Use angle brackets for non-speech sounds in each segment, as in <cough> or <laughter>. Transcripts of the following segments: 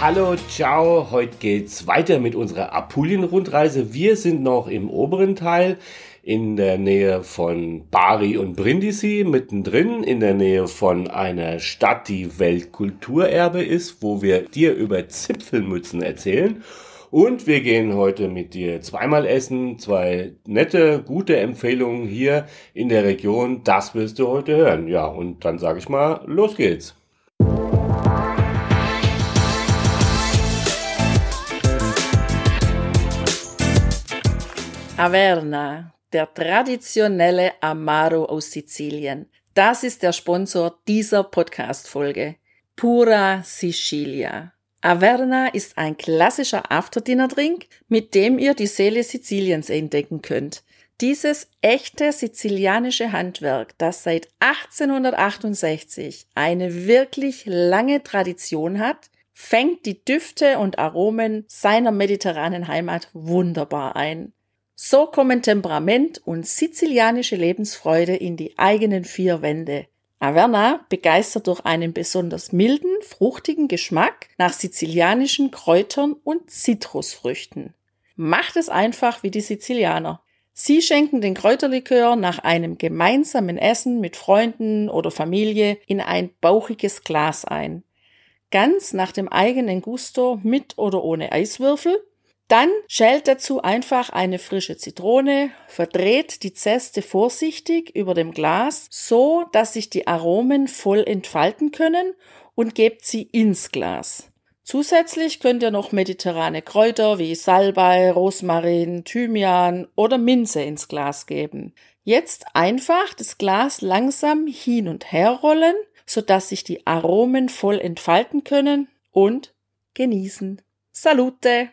Hallo, ciao. Heute geht's weiter mit unserer Apulien-Rundreise. Wir sind noch im oberen Teil in der Nähe von Bari und Brindisi, mittendrin in der Nähe von einer Stadt, die Weltkulturerbe ist, wo wir dir über Zipfelmützen erzählen. Und wir gehen heute mit dir zweimal essen, zwei nette, gute Empfehlungen hier in der Region. Das wirst du heute hören. Ja, und dann sage ich mal, los geht's. Averna, der traditionelle Amaro aus Sizilien. Das ist der Sponsor dieser Podcast-Folge. Pura Sicilia. Averna ist ein klassischer Afterdinner-Drink, mit dem ihr die Seele Siziliens entdecken könnt. Dieses echte sizilianische Handwerk, das seit 1868 eine wirklich lange Tradition hat, fängt die Düfte und Aromen seiner mediterranen Heimat wunderbar ein. So kommen Temperament und sizilianische Lebensfreude in die eigenen vier Wände. Averna begeistert durch einen besonders milden, fruchtigen Geschmack nach sizilianischen Kräutern und Zitrusfrüchten. Macht es einfach wie die Sizilianer. Sie schenken den Kräuterlikör nach einem gemeinsamen Essen mit Freunden oder Familie in ein bauchiges Glas ein. Ganz nach dem eigenen Gusto mit oder ohne Eiswürfel dann schält dazu einfach eine frische Zitrone, verdreht die Zeste vorsichtig über dem Glas, so dass sich die Aromen voll entfalten können und gebt sie ins Glas. Zusätzlich könnt ihr noch mediterrane Kräuter wie Salbei, Rosmarin, Thymian oder Minze ins Glas geben. Jetzt einfach das Glas langsam hin und her rollen, sodass sich die Aromen voll entfalten können und genießen. Salute!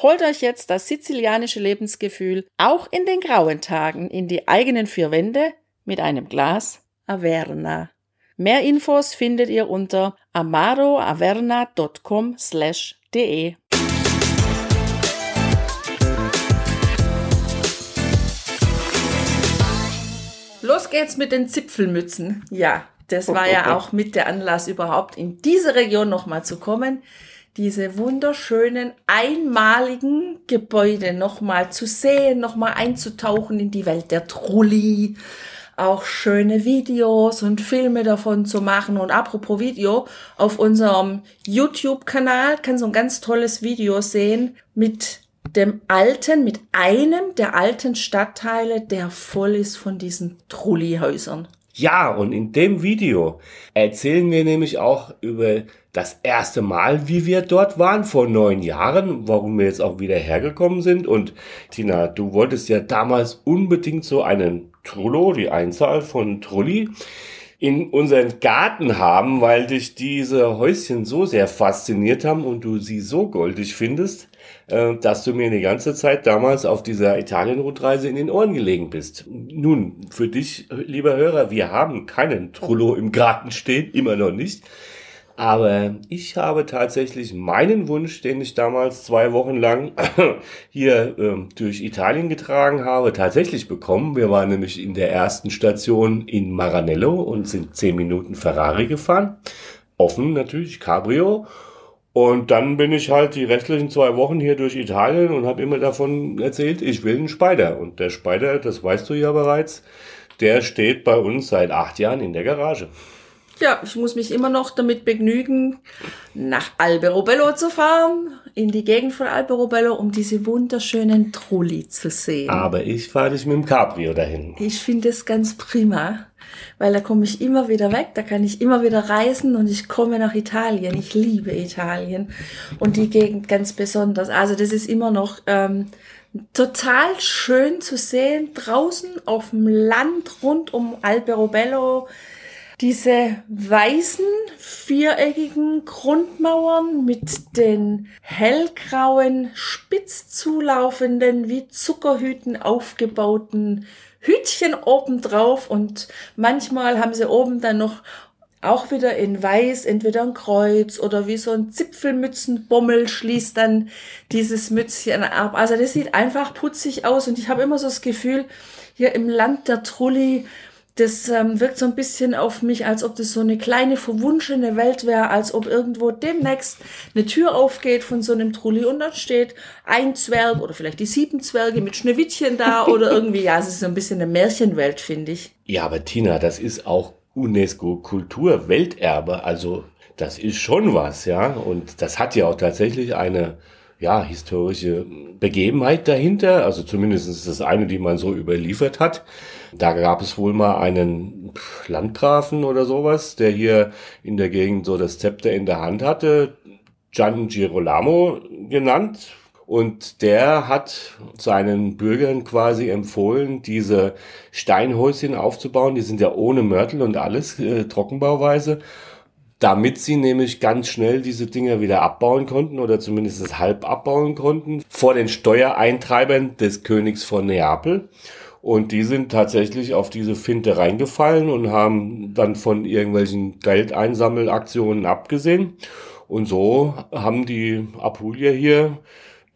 Holt euch jetzt das sizilianische Lebensgefühl auch in den grauen Tagen in die eigenen vier Wände mit einem Glas Averna. Mehr Infos findet ihr unter amaroaverna.com/de. Los geht's mit den Zipfelmützen. Ja, das war ja <laughs> auch mit der Anlass überhaupt in diese Region nochmal zu kommen diese wunderschönen, einmaligen Gebäude nochmal zu sehen, nochmal einzutauchen in die Welt der Trulli, auch schöne Videos und Filme davon zu machen. Und apropos Video, auf unserem YouTube-Kanal kann so ein ganz tolles Video sehen mit dem alten, mit einem der alten Stadtteile, der voll ist von diesen Trulli-Häusern. Ja, und in dem Video erzählen wir nämlich auch über das erste Mal, wie wir dort waren vor neun Jahren, warum wir jetzt auch wieder hergekommen sind. Und Tina, du wolltest ja damals unbedingt so einen Trullo, die Einzahl von Trulli, in unseren Garten haben, weil dich diese Häuschen so sehr fasziniert haben und du sie so goldig findest, äh, dass du mir die ganze Zeit damals auf dieser Italien-Rundreise in den Ohren gelegen bist. Nun, für dich, lieber Hörer, wir haben keinen Trullo im Garten stehen, immer noch nicht. Aber ich habe tatsächlich meinen Wunsch, den ich damals zwei Wochen lang <coughs> hier ähm, durch Italien getragen habe, tatsächlich bekommen. Wir waren nämlich in der ersten Station in Maranello und sind zehn Minuten Ferrari gefahren. Offen natürlich, Cabrio. Und dann bin ich halt die restlichen zwei Wochen hier durch Italien und habe immer davon erzählt, ich will einen Spider. Und der Spider, das weißt du ja bereits, der steht bei uns seit acht Jahren in der Garage. Ja, ich muss mich immer noch damit begnügen, nach Alberobello zu fahren, in die Gegend von Alberobello, um diese wunderschönen Trulli zu sehen. Aber ich fahre dich mit dem Cabrio dahin. Ich finde es ganz prima, weil da komme ich immer wieder weg, da kann ich immer wieder reisen und ich komme nach Italien. Ich liebe Italien und die Gegend ganz besonders. Also das ist immer noch ähm, total schön zu sehen, draußen auf dem Land rund um Alberobello diese weißen, viereckigen Grundmauern mit den hellgrauen, spitz zulaufenden, wie Zuckerhüten aufgebauten Hütchen obendrauf und manchmal haben sie oben dann noch auch wieder in weiß, entweder ein Kreuz oder wie so ein Zipfelmützenbommel schließt dann dieses Mützchen ab. Also das sieht einfach putzig aus und ich habe immer so das Gefühl, hier im Land der Trulli, das ähm, wirkt so ein bisschen auf mich, als ob das so eine kleine verwunschene Welt wäre, als ob irgendwo demnächst eine Tür aufgeht von so einem Trulli und dann steht ein Zwerg oder vielleicht die sieben Zwerge mit Schneewittchen da <laughs> oder irgendwie, ja, es ist so ein bisschen eine Märchenwelt, finde ich. Ja, aber Tina, das ist auch UNESCO-Kulturwelterbe. Also das ist schon was, ja. Und das hat ja auch tatsächlich eine ja, historische Begebenheit dahinter. Also zumindest ist das eine, die man so überliefert hat. Da gab es wohl mal einen Landgrafen oder sowas, der hier in der Gegend so das Zepter in der Hand hatte. Gian Girolamo genannt, und der hat seinen Bürgern quasi empfohlen, diese Steinhäuschen aufzubauen. Die sind ja ohne Mörtel und alles, äh, Trockenbauweise. Damit sie nämlich ganz schnell diese Dinger wieder abbauen konnten oder zumindest halb abbauen konnten vor den Steuereintreibern des Königs von Neapel. Und die sind tatsächlich auf diese Finte reingefallen und haben dann von irgendwelchen Geldeinsammelaktionen abgesehen. Und so haben die Apulier hier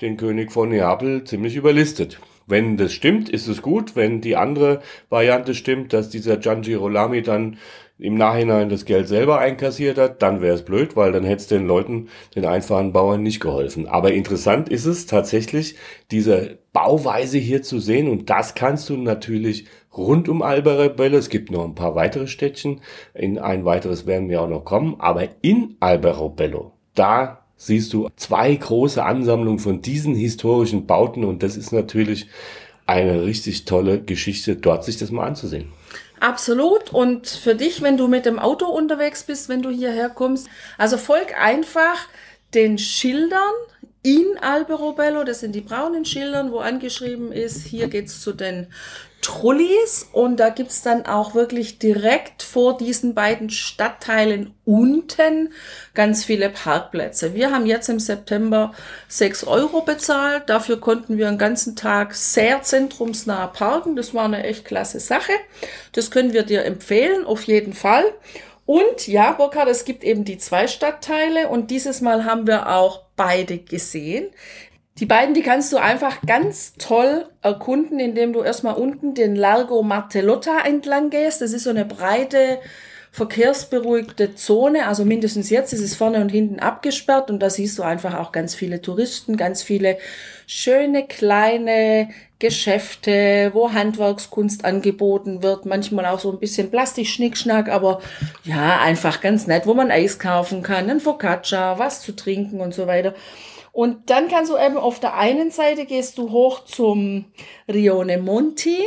den König von Neapel ziemlich überlistet. Wenn das stimmt, ist es gut. Wenn die andere Variante stimmt, dass dieser Gian Girolami dann im Nachhinein das Geld selber einkassiert hat, dann wäre es blöd, weil dann hätte es den Leuten, den einfachen Bauern nicht geholfen. Aber interessant ist es tatsächlich, diese Bauweise hier zu sehen und das kannst du natürlich rund um Alberobello. Es gibt noch ein paar weitere Städtchen. In ein weiteres werden wir auch noch kommen. Aber in Alberobello, da siehst du zwei große Ansammlungen von diesen historischen Bauten und das ist natürlich eine richtig tolle Geschichte, dort sich das mal anzusehen. Absolut. Und für dich, wenn du mit dem Auto unterwegs bist, wenn du hierher kommst, also folg einfach den Schildern in Alberobello. Das sind die braunen Schildern, wo angeschrieben ist, hier geht's zu den Trullis und da gibt's dann auch wirklich direkt vor diesen beiden Stadtteilen unten ganz viele Parkplätze. Wir haben jetzt im September sechs Euro bezahlt. Dafür konnten wir einen ganzen Tag sehr zentrumsnah parken. Das war eine echt klasse Sache. Das können wir dir empfehlen, auf jeden Fall. Und ja, Burkhard, es gibt eben die zwei Stadtteile und dieses Mal haben wir auch beide gesehen. Die beiden, die kannst du einfach ganz toll erkunden, indem du erstmal unten den Largo Martellotta entlang gehst. Das ist so eine breite, verkehrsberuhigte Zone. Also mindestens jetzt ist es vorne und hinten abgesperrt und da siehst du einfach auch ganz viele Touristen, ganz viele schöne kleine Geschäfte, wo Handwerkskunst angeboten wird, manchmal auch so ein bisschen Plastikschnickschnack, aber ja, einfach ganz nett, wo man Eis kaufen kann, ein Focaccia, was zu trinken und so weiter. Und dann kannst du eben auf der einen Seite gehst du hoch zum Rione Monti.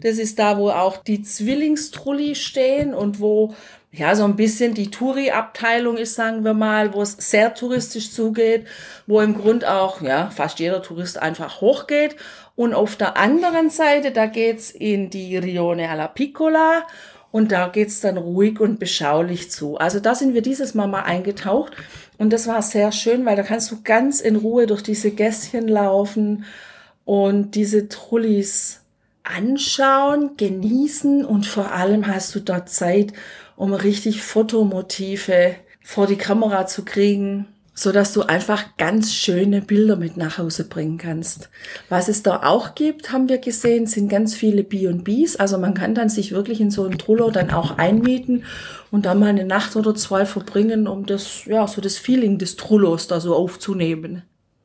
Das ist da, wo auch die Zwillingstrulli stehen und wo ja so ein bisschen die Touri-Abteilung ist, sagen wir mal, wo es sehr touristisch zugeht, wo im Grund auch ja fast jeder Tourist einfach hochgeht. Und auf der anderen Seite, da geht's in die Rione alla Piccola und da geht's dann ruhig und beschaulich zu. Also da sind wir dieses Mal mal eingetaucht und das war sehr schön, weil da kannst du ganz in Ruhe durch diese Gässchen laufen und diese Trullis anschauen, genießen und vor allem hast du dort Zeit, um richtig Fotomotive vor die Kamera zu kriegen so dass du einfach ganz schöne Bilder mit nach Hause bringen kannst. Was es da auch gibt, haben wir gesehen, sind ganz viele B&Bs. Also man kann dann sich wirklich in so einen Trullo dann auch einmieten und dann mal eine Nacht oder zwei verbringen, um das, ja, so das Feeling des Trullos da so aufzunehmen.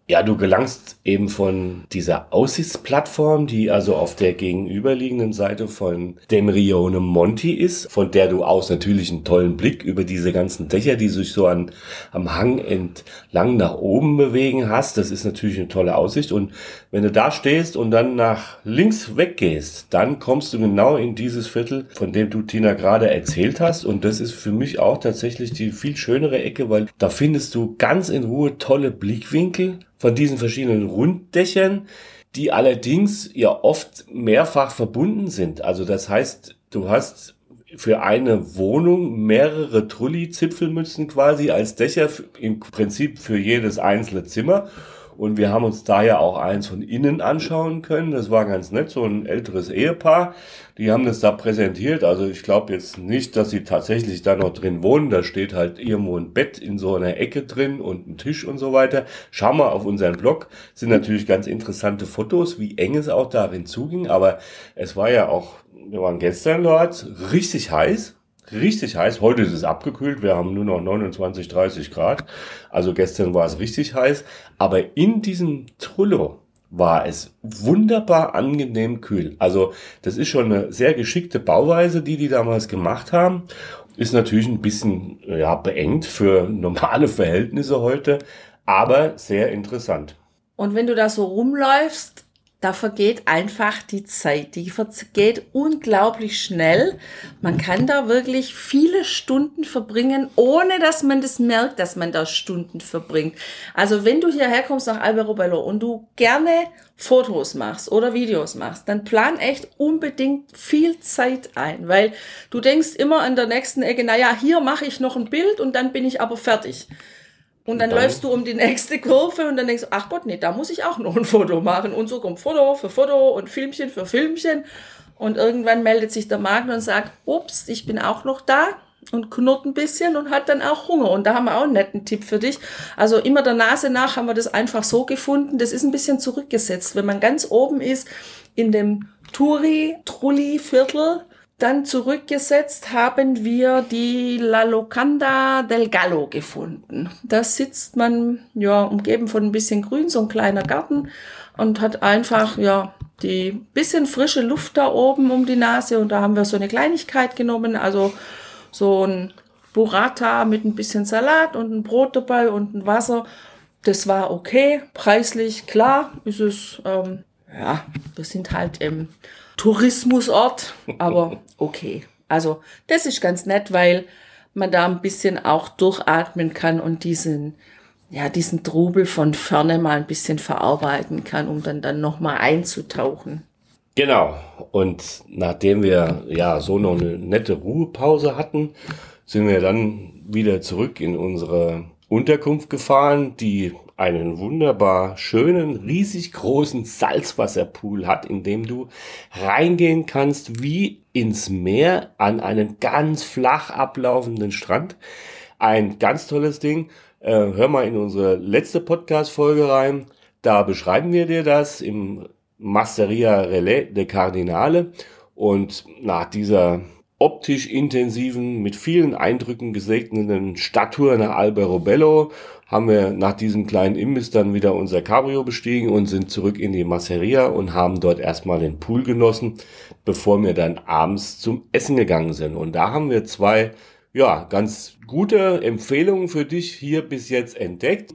Ja, du gelangst eben von dieser Aussichtsplattform, die also auf der gegenüberliegenden Seite von dem Rione Monti ist, von der du aus natürlich einen tollen Blick über diese ganzen Dächer, die sich so an, am Hang entlang nach oben bewegen hast. Das ist natürlich eine tolle Aussicht. Und wenn du da stehst und dann nach links weggehst, dann kommst du genau in dieses Viertel, von dem du Tina gerade erzählt hast. Und das ist für mich auch tatsächlich die viel schönere Ecke, weil da findest du ganz in Ruhe tolle Blickwinkel von diesen verschiedenen Runddächern, die allerdings ja oft mehrfach verbunden sind. Also das heißt, du hast für eine Wohnung mehrere Trulli-Zipfelmützen quasi als Dächer im Prinzip für jedes einzelne Zimmer. Und wir haben uns da ja auch eins von innen anschauen können. Das war ganz nett, so ein älteres Ehepaar. Die haben das da präsentiert. Also ich glaube jetzt nicht, dass sie tatsächlich da noch drin wohnen. Da steht halt irgendwo ein Bett in so einer Ecke drin und ein Tisch und so weiter. Schau mal auf unseren Blog. Das sind natürlich ganz interessante Fotos, wie eng es auch darin zuging. Aber es war ja auch, wir waren gestern dort, richtig heiß richtig heiß. Heute ist es abgekühlt. Wir haben nur noch 29, 30 Grad. Also gestern war es richtig heiß. Aber in diesem Trullo war es wunderbar angenehm kühl. Also das ist schon eine sehr geschickte Bauweise, die die damals gemacht haben. Ist natürlich ein bisschen ja, beengt für <laughs> normale Verhältnisse heute, aber sehr interessant. Und wenn du da so rumläufst, da vergeht einfach die Zeit. Die vergeht unglaublich schnell. Man kann da wirklich viele Stunden verbringen, ohne dass man das merkt, dass man da Stunden verbringt. Also wenn du hierher kommst nach Albero Bello und du gerne Fotos machst oder Videos machst, dann plan echt unbedingt viel Zeit ein, weil du denkst immer an der nächsten Ecke, naja, hier mache ich noch ein Bild und dann bin ich aber fertig. Und dann, dann, läufst du um die nächste Kurve und dann denkst du, ach Gott, nee, da muss ich auch noch ein Foto machen. Und so kommt Foto für Foto und Filmchen für Filmchen. Und irgendwann meldet sich der Magen und sagt, ups, ich bin auch noch da und knurrt ein bisschen und hat dann auch Hunger. Und da haben wir auch einen netten Tipp für dich. Also immer der Nase nach haben wir das einfach so gefunden. Das ist ein bisschen zurückgesetzt. Wenn man ganz oben ist in dem Turi-Trulli-Viertel, dann zurückgesetzt haben wir die La Locanda del Gallo gefunden. Da sitzt man, ja, umgeben von ein bisschen Grün, so ein kleiner Garten und hat einfach, ja, die bisschen frische Luft da oben um die Nase und da haben wir so eine Kleinigkeit genommen, also so ein Burrata mit ein bisschen Salat und ein Brot dabei und ein Wasser. Das war okay, preislich, klar ist es, ähm, ja, wir sind halt im Tourismusort, aber okay. Also das ist ganz nett, weil man da ein bisschen auch durchatmen kann und diesen, ja, diesen Trubel von ferne mal ein bisschen verarbeiten kann, um dann, dann nochmal einzutauchen. Genau. Und nachdem wir ja so noch eine nette Ruhepause hatten, sind wir dann wieder zurück in unsere Unterkunft gefahren, die einen wunderbar schönen, riesig großen Salzwasserpool hat, in dem du reingehen kannst wie ins Meer an einen ganz flach ablaufenden Strand. Ein ganz tolles Ding. Äh, hör mal in unsere letzte Podcast-Folge rein. Da beschreiben wir dir das im Masteria Relais de Cardinale. Und nach dieser optisch intensiven, mit vielen Eindrücken gesegneten Stadttour nach Alberobello haben wir nach diesem kleinen Imbiss dann wieder unser Cabrio bestiegen und sind zurück in die Masseria und haben dort erstmal den Pool genossen, bevor wir dann abends zum Essen gegangen sind. Und da haben wir zwei, ja, ganz gute Empfehlungen für dich hier bis jetzt entdeckt.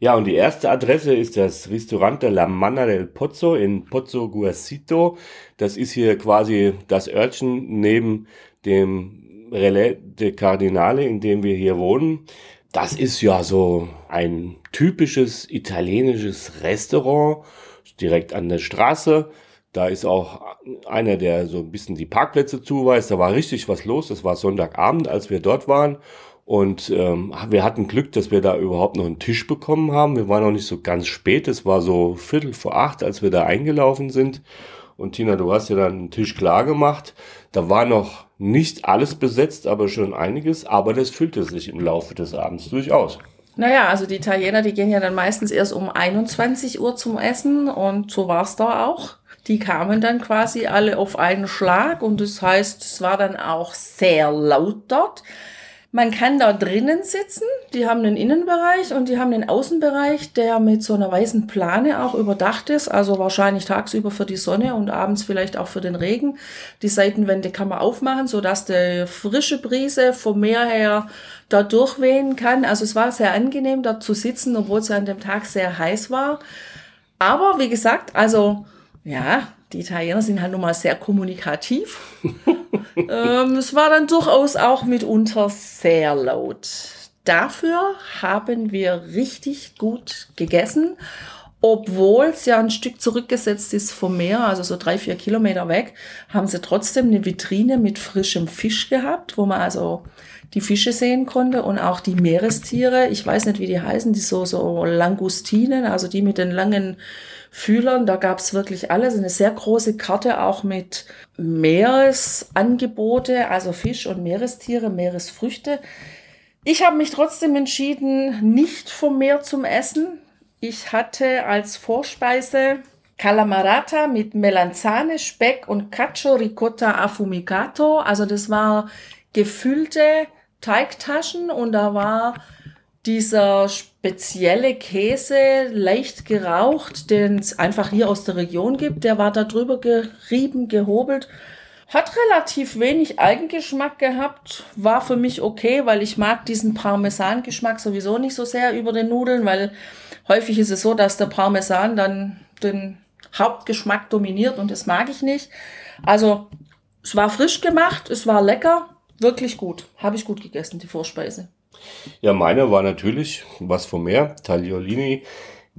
Ja, und die erste Adresse ist das Restaurante La Manna del Pozzo in Pozzo Guasito. Das ist hier quasi das Örtchen neben dem Relais de Cardinale, in dem wir hier wohnen. Das ist ja so ein typisches italienisches Restaurant direkt an der Straße. Da ist auch einer, der so ein bisschen die Parkplätze zuweist. Da war richtig was los. Das war Sonntagabend, als wir dort waren. Und ähm, wir hatten Glück, dass wir da überhaupt noch einen Tisch bekommen haben. Wir waren noch nicht so ganz spät. Es war so Viertel vor acht, als wir da eingelaufen sind. Und Tina, du hast ja dann einen Tisch klar gemacht. Da war noch nicht alles besetzt, aber schon einiges. Aber das füllte sich im Laufe des Abends durchaus. Naja, also die Italiener, die gehen ja dann meistens erst um 21 Uhr zum Essen und so war es da auch. Die kamen dann quasi alle auf einen Schlag und das heißt, es war dann auch sehr laut dort. Man kann da drinnen sitzen. Die haben einen Innenbereich und die haben einen Außenbereich, der mit so einer weißen Plane auch überdacht ist. Also wahrscheinlich tagsüber für die Sonne und abends vielleicht auch für den Regen. Die Seitenwände kann man aufmachen, sodass die frische Brise vom Meer her da durchwehen kann. Also es war sehr angenehm, dort zu sitzen, obwohl es an dem Tag sehr heiß war. Aber wie gesagt, also ja, die Italiener sind halt nun mal sehr kommunikativ. <laughs> ähm, es war dann durchaus auch mitunter sehr laut. Dafür haben wir richtig gut gegessen obwohl es ja ein Stück zurückgesetzt ist vom Meer, also so drei, vier Kilometer weg, haben sie trotzdem eine Vitrine mit frischem Fisch gehabt, wo man also die Fische sehen konnte und auch die Meerestiere. Ich weiß nicht, wie die heißen, die so, so Langustinen, also die mit den langen Fühlern. Da gab es wirklich alles. Eine sehr große Karte auch mit Meeresangebote, also Fisch und Meerestiere, Meeresfrüchte. Ich habe mich trotzdem entschieden, nicht vom Meer zum Essen. Ich hatte als Vorspeise Calamarata mit Melanzane, Speck und Cacio Ricotta Affumicato. Also das war gefüllte Teigtaschen und da war dieser spezielle Käse leicht geraucht, den es einfach hier aus der Region gibt. Der war da drüber gerieben, gehobelt. Hat relativ wenig Eigengeschmack gehabt, war für mich okay, weil ich mag diesen Parmesan-Geschmack sowieso nicht so sehr über den Nudeln, weil häufig ist es so, dass der Parmesan dann den Hauptgeschmack dominiert und das mag ich nicht. Also es war frisch gemacht, es war lecker, wirklich gut. Habe ich gut gegessen, die Vorspeise. Ja, meine war natürlich was vom Meer, Tagliolini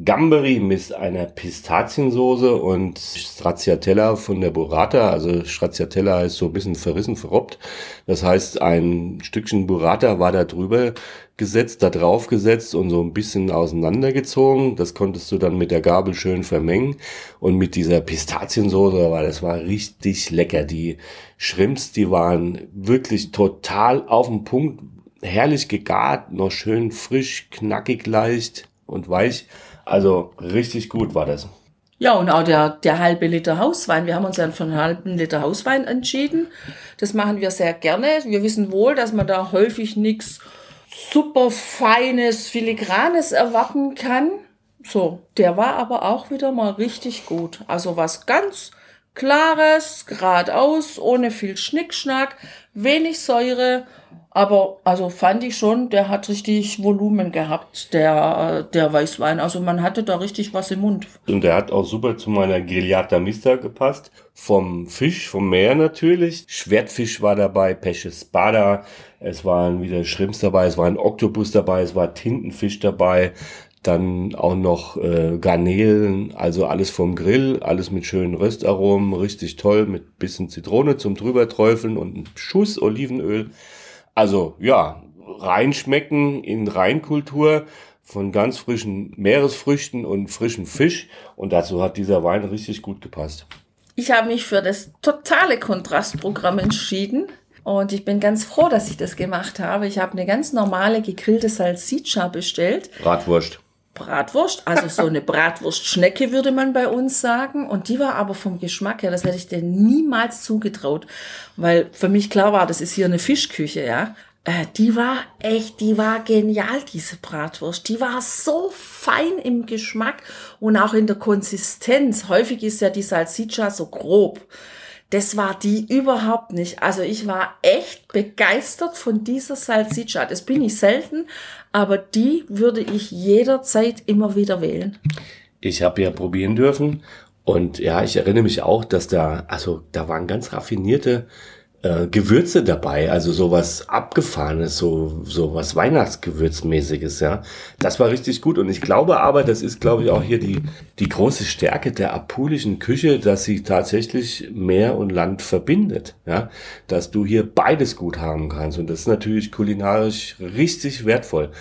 Gamberi mit einer Pistaziensoße und Stracciatella von der Burrata. Also Stracciatella ist so ein bisschen verrissen, verrobbt. Das heißt, ein Stückchen Burrata war da drüber gesetzt, da drauf gesetzt und so ein bisschen auseinandergezogen. Das konntest du dann mit der Gabel schön vermengen. Und mit dieser Pistaziensoße war das war richtig lecker. Die Shrimps, die waren wirklich total auf den Punkt. Herrlich gegart, noch schön frisch, knackig leicht und weich. Also richtig gut war das. Ja, und auch der, der halbe Liter Hauswein. Wir haben uns dann für einen halben Liter Hauswein entschieden. Das machen wir sehr gerne. Wir wissen wohl, dass man da häufig nichts super feines, filigranes erwarten kann. So, der war aber auch wieder mal richtig gut. Also was ganz Klares, geradeaus, ohne viel Schnickschnack, wenig Säure aber also fand ich schon, der hat richtig Volumen gehabt, der, der Weißwein. Also man hatte da richtig was im Mund. Und der hat auch super zu meiner Grigliata Mista gepasst. Vom Fisch, vom Meer natürlich. Schwertfisch war dabei, Pesce Spada. Es waren wieder Shrimps dabei, es war ein Oktopus dabei, es war Tintenfisch dabei. Dann auch noch äh, Garnelen, also alles vom Grill, alles mit schönen Röstaromen, richtig toll, mit bisschen Zitrone zum drüberträufeln und einem Schuss Olivenöl. Also ja, reinschmecken in Reinkultur von ganz frischen Meeresfrüchten und frischem Fisch. Und dazu hat dieser Wein richtig gut gepasst. Ich habe mich für das totale Kontrastprogramm entschieden. Und ich bin ganz froh, dass ich das gemacht habe. Ich habe eine ganz normale gegrillte Salsiccia bestellt. Bratwurst. Bratwurst, also so eine <laughs> Bratwurstschnecke würde man bei uns sagen. Und die war aber vom Geschmack her, das hätte ich dir niemals zugetraut, weil für mich klar war, das ist hier eine Fischküche, ja. Äh, die war echt, die war genial, diese Bratwurst. Die war so fein im Geschmack und auch in der Konsistenz. Häufig ist ja die Salsiccia so grob. Das war die überhaupt nicht. Also ich war echt begeistert von dieser Salsiccia. Das bin ich selten, aber die würde ich jederzeit immer wieder wählen. Ich habe ja probieren dürfen und ja, ich erinnere mich auch, dass da, also da waren ganz raffinierte äh, Gewürze dabei, also sowas abgefahrenes, so sowas Weihnachtsgewürzmäßiges, ja. Das war richtig gut und ich glaube aber, das ist glaube ich auch hier die die große Stärke der apulischen Küche, dass sie tatsächlich Meer und Land verbindet, ja, dass du hier beides gut haben kannst und das ist natürlich kulinarisch richtig wertvoll.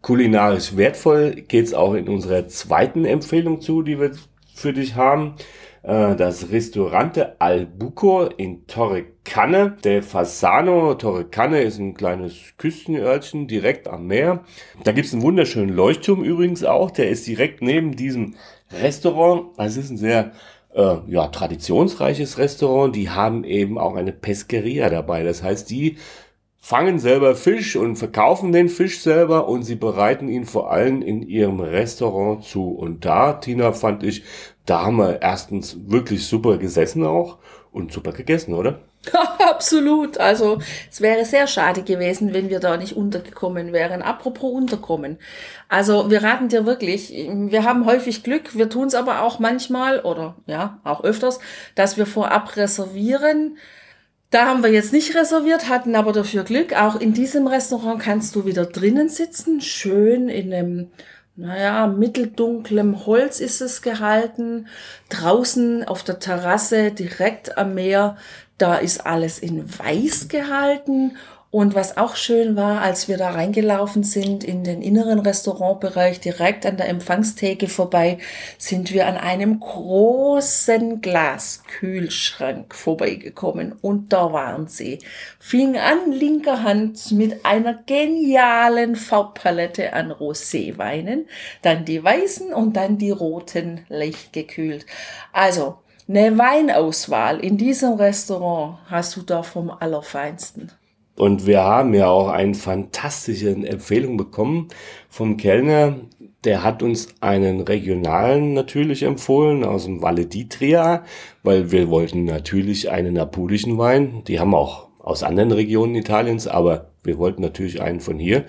Kulinarisch wertvoll geht's auch in unserer zweiten Empfehlung zu, die wir für dich haben. Äh, das Restaurante Albuco in Torrecanne. Der Fasano Torrecanne ist ein kleines Küstenörtchen direkt am Meer. Da gibt's einen wunderschönen Leuchtturm übrigens auch. Der ist direkt neben diesem Restaurant. Es ist ein sehr äh, ja, traditionsreiches Restaurant. Die haben eben auch eine Pesqueria dabei. Das heißt, die fangen selber Fisch und verkaufen den Fisch selber und sie bereiten ihn vor allem in ihrem Restaurant zu. Und da, Tina, fand ich, da haben wir erstens wirklich super gesessen auch und super gegessen, oder? <laughs> Absolut. Also es wäre sehr schade gewesen, wenn wir da nicht untergekommen wären. Apropos unterkommen. Also wir raten dir wirklich, wir haben häufig Glück, wir tun es aber auch manchmal oder ja, auch öfters, dass wir vorab reservieren. Da haben wir jetzt nicht reserviert, hatten aber dafür Glück. Auch in diesem Restaurant kannst du wieder drinnen sitzen, schön in einem naja, mitteldunklem Holz ist es gehalten. Draußen auf der Terrasse direkt am Meer, da ist alles in weiß gehalten und was auch schön war, als wir da reingelaufen sind in den inneren Restaurantbereich, direkt an der Empfangstheke vorbei, sind wir an einem großen Glaskühlschrank vorbeigekommen. Und da waren sie. Fing an linker Hand mit einer genialen Farbpalette an Roséweinen, dann die weißen und dann die roten leicht gekühlt. Also, eine Weinauswahl in diesem Restaurant hast du da vom Allerfeinsten. Und wir haben ja auch eine fantastische Empfehlung bekommen vom Kellner. Der hat uns einen regionalen natürlich empfohlen aus dem Valle d'Itria, weil wir wollten natürlich einen apulischen Wein. Die haben auch aus anderen Regionen Italiens, aber wir wollten natürlich einen von hier.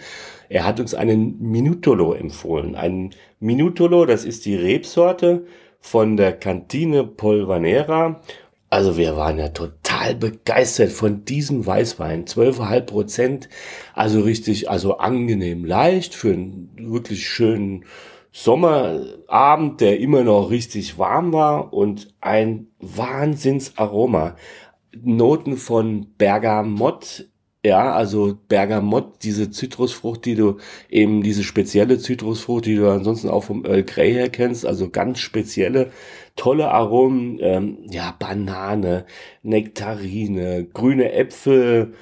Er hat uns einen Minutolo empfohlen. Ein Minutolo, das ist die Rebsorte von der Cantine Polvanera also wir waren ja total begeistert von diesem Weißwein. 12,5 Prozent. Also richtig, also angenehm leicht für einen wirklich schönen Sommerabend, der immer noch richtig warm war und ein Wahnsinnsaroma. Noten von Bergamott ja, also Bergamott, diese Zitrusfrucht, die du eben, diese spezielle Zitrusfrucht, die du ansonsten auch vom Earl Grey her kennst, also ganz spezielle, tolle Aromen, ähm, ja, Banane, Nektarine, grüne Äpfel,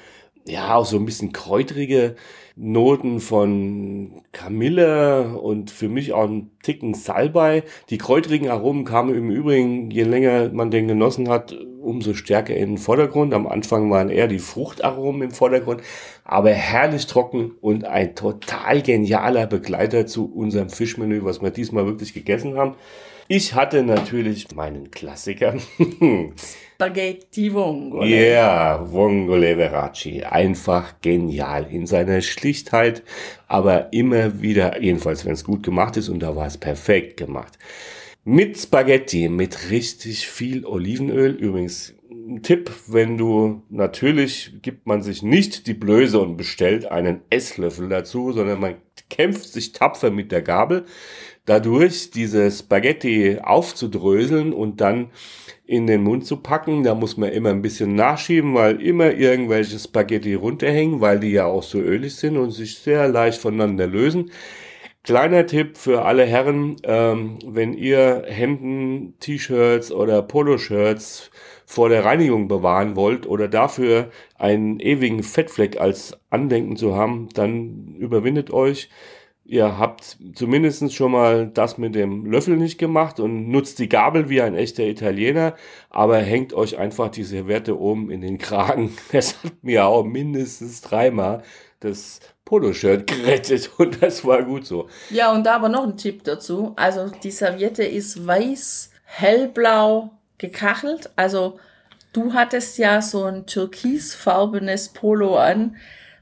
ja, auch so ein bisschen kräutrige Noten von Kamille und für mich auch ein Ticken Salbei. Die kräutrigen Aromen kamen im Übrigen, je länger man den genossen hat, umso stärker in den Vordergrund. Am Anfang waren eher die Fruchtaromen im Vordergrund, aber herrlich trocken und ein total genialer Begleiter zu unserem Fischmenü, was wir diesmal wirklich gegessen haben. Ich hatte natürlich meinen Klassiker. <laughs> Spaghetti Vongole. Ja, yeah, Vongole Verace. Einfach genial in seiner Schlichtheit, aber immer wieder, jedenfalls wenn es gut gemacht ist und da war es perfekt gemacht. Mit Spaghetti, mit richtig viel Olivenöl. Übrigens, ein Tipp, wenn du, natürlich gibt man sich nicht die Blöße und bestellt einen Esslöffel dazu, sondern man kämpft sich tapfer mit der Gabel dadurch diese Spaghetti aufzudröseln und dann in den Mund zu packen. Da muss man immer ein bisschen nachschieben, weil immer irgendwelche Spaghetti runterhängen, weil die ja auch so ölig sind und sich sehr leicht voneinander lösen. Kleiner Tipp für alle Herren, ähm, wenn ihr Hemden, T-Shirts oder Poloshirts vor der Reinigung bewahren wollt oder dafür einen ewigen Fettfleck als Andenken zu haben, dann überwindet euch ihr habt zumindest schon mal das mit dem Löffel nicht gemacht und nutzt die Gabel wie ein echter Italiener, aber hängt euch einfach die Serviette oben in den Kragen. <laughs> Das hat mir auch mindestens dreimal das Poloshirt gerettet <laughs> und das war gut so. Ja, und da aber noch ein Tipp dazu. Also die Serviette ist weiß, hellblau gekachelt. Also du hattest ja so ein türkisfarbenes Polo an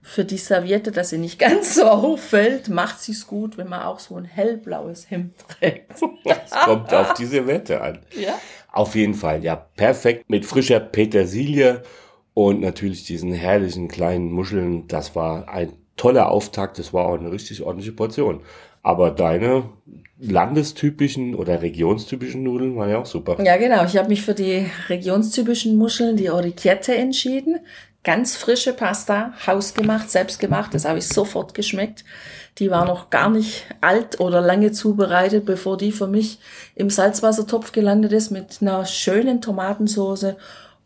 für die Serviette, dass sie nicht <laughs> ganz so auffällt, macht sie es gut, wenn man auch so ein hellblaues Hemd trägt. Das kommt auf die Serviette an. <laughs> Ja. Auf jeden Fall, ja, perfekt mit frischer Petersilie und natürlich diesen herrlichen kleinen Muscheln. Das war ein toller Auftakt, das war auch eine richtig ordentliche Portion. Aber deine landestypischen oder regionstypischen Nudeln waren ja auch super. Ja, genau. Ich habe mich für die regionstypischen Muscheln, die Orichette, entschieden ganz frische Pasta, hausgemacht, selbstgemacht. Das habe ich sofort geschmeckt. Die war noch gar nicht alt oder lange zubereitet, bevor die für mich im Salzwassertopf gelandet ist mit einer schönen Tomatensauce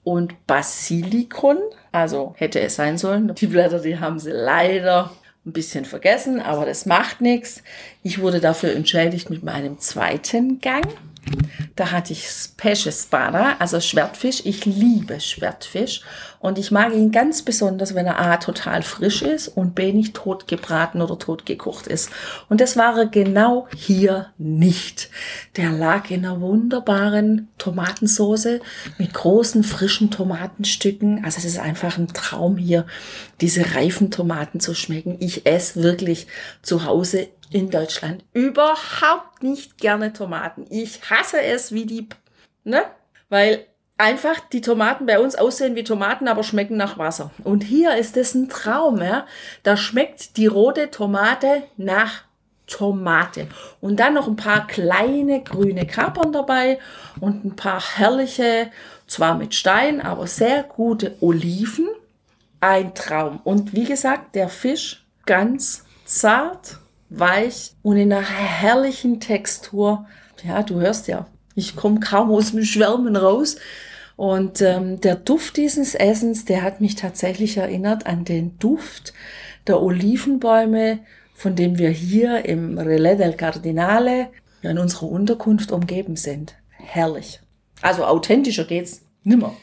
und Basilikon. Also hätte es sein sollen. Die Blätter, die haben sie leider ein bisschen vergessen, aber das macht nichts. Ich wurde dafür entschädigt mit meinem zweiten Gang. Da hatte ich Pesce Spada, also Schwertfisch. Ich liebe Schwertfisch und ich mag ihn ganz besonders, wenn er A total frisch ist und B nicht tot gebraten oder tot gekocht ist. Und das war er genau hier nicht. Der lag in einer wunderbaren Tomatensauce mit großen frischen Tomatenstücken. Also es ist einfach ein Traum hier, diese reifen Tomaten zu schmecken. Ich esse wirklich zu Hause in Deutschland überhaupt nicht gerne Tomaten. Ich hasse es wie die, ne? Weil einfach die Tomaten bei uns aussehen wie Tomaten, aber schmecken nach Wasser. Und hier ist es ein Traum, ja? Da schmeckt die rote Tomate nach Tomate. Und dann noch ein paar kleine grüne Kapern dabei und ein paar herrliche, zwar mit Stein, aber sehr gute Oliven. Ein Traum. Und wie gesagt, der Fisch ganz zart, weich und in einer herrlichen Textur. Ja, du hörst ja, ich komme kaum aus dem Schwärmen raus. Und ähm, der Duft dieses Essens, der hat mich tatsächlich erinnert an den Duft der Olivenbäume, von dem wir hier im Relais del Cardinale in unserer Unterkunft umgeben sind. Herrlich. Also authentischer geht's nimmer.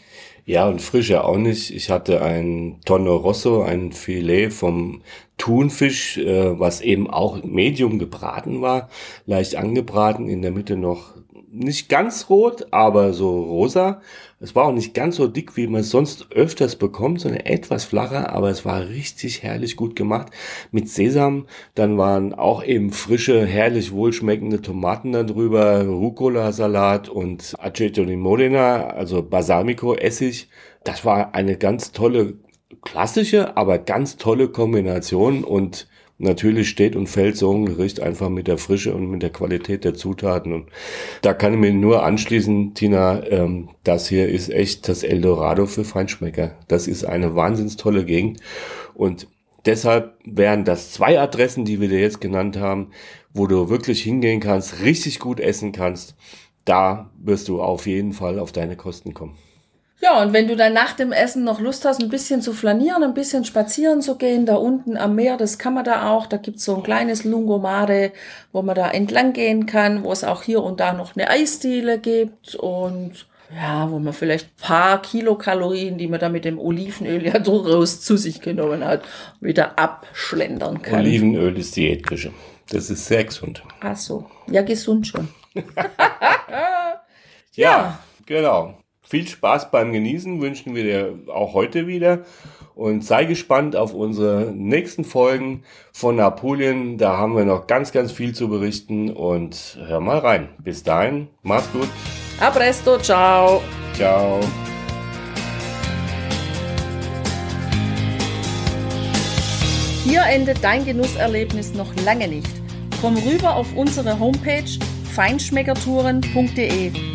Ja, und frischer auch nicht. Ich hatte ein Tonno Rosso, ein Filet vom Thunfisch, äh, was eben auch medium gebraten war, leicht angebraten, in der Mitte noch nicht ganz rot, aber so rosa. Es war auch nicht ganz so dick, wie man es sonst öfters bekommt, sondern etwas flacher, aber es war richtig herrlich gut gemacht mit Sesam. Dann waren auch eben frische, herrlich wohlschmeckende Tomaten darüber, Rucola-Salat und Aceto di Modena, also Balsamico-Essig. Das war eine ganz tolle, klassische, aber ganz tolle Kombination und Natürlich steht und fällt so ein Gericht einfach mit der Frische und mit der Qualität der Zutaten. Und da kann ich mir nur anschließen, Tina, ähm, das hier ist echt das Eldorado für Feinschmecker. Das ist eine wahnsinns tolle Gegend. Und deshalb wären das zwei Adressen, die wir dir jetzt genannt haben, wo du wirklich hingehen kannst, richtig gut essen kannst. Da wirst du auf jeden Fall auf deine Kosten kommen. Ja, und wenn du dann nach dem Essen noch Lust hast, ein bisschen zu flanieren, ein bisschen spazieren zu gehen, da unten am Meer, das kann man da auch. Da gibt's so ein kleines Lungomare, wo man da entlang gehen kann, wo es auch hier und da noch eine Eisdiele gibt und ja, wo man vielleicht paar Kilokalorien, die man da mit dem Olivenöl ja <laughs> durchaus zu sich genommen hat, wieder abschlendern kann. Olivenöl ist Diätfrische. Das ist sehr gesund. Ach so. Ja, gesund schon. <laughs> ja, <laughs> ja, genau. Viel Spaß beim Genießen wünschen wir dir auch heute wieder und sei gespannt auf unsere nächsten Folgen von Napoleon. Da haben wir noch ganz, ganz viel zu berichten und hör mal rein. Bis dahin, mach's gut. A presto, ciao. Ciao. Hier endet dein Genusserlebnis noch lange nicht. Komm rüber auf unsere Homepage feinschmeckertouren.de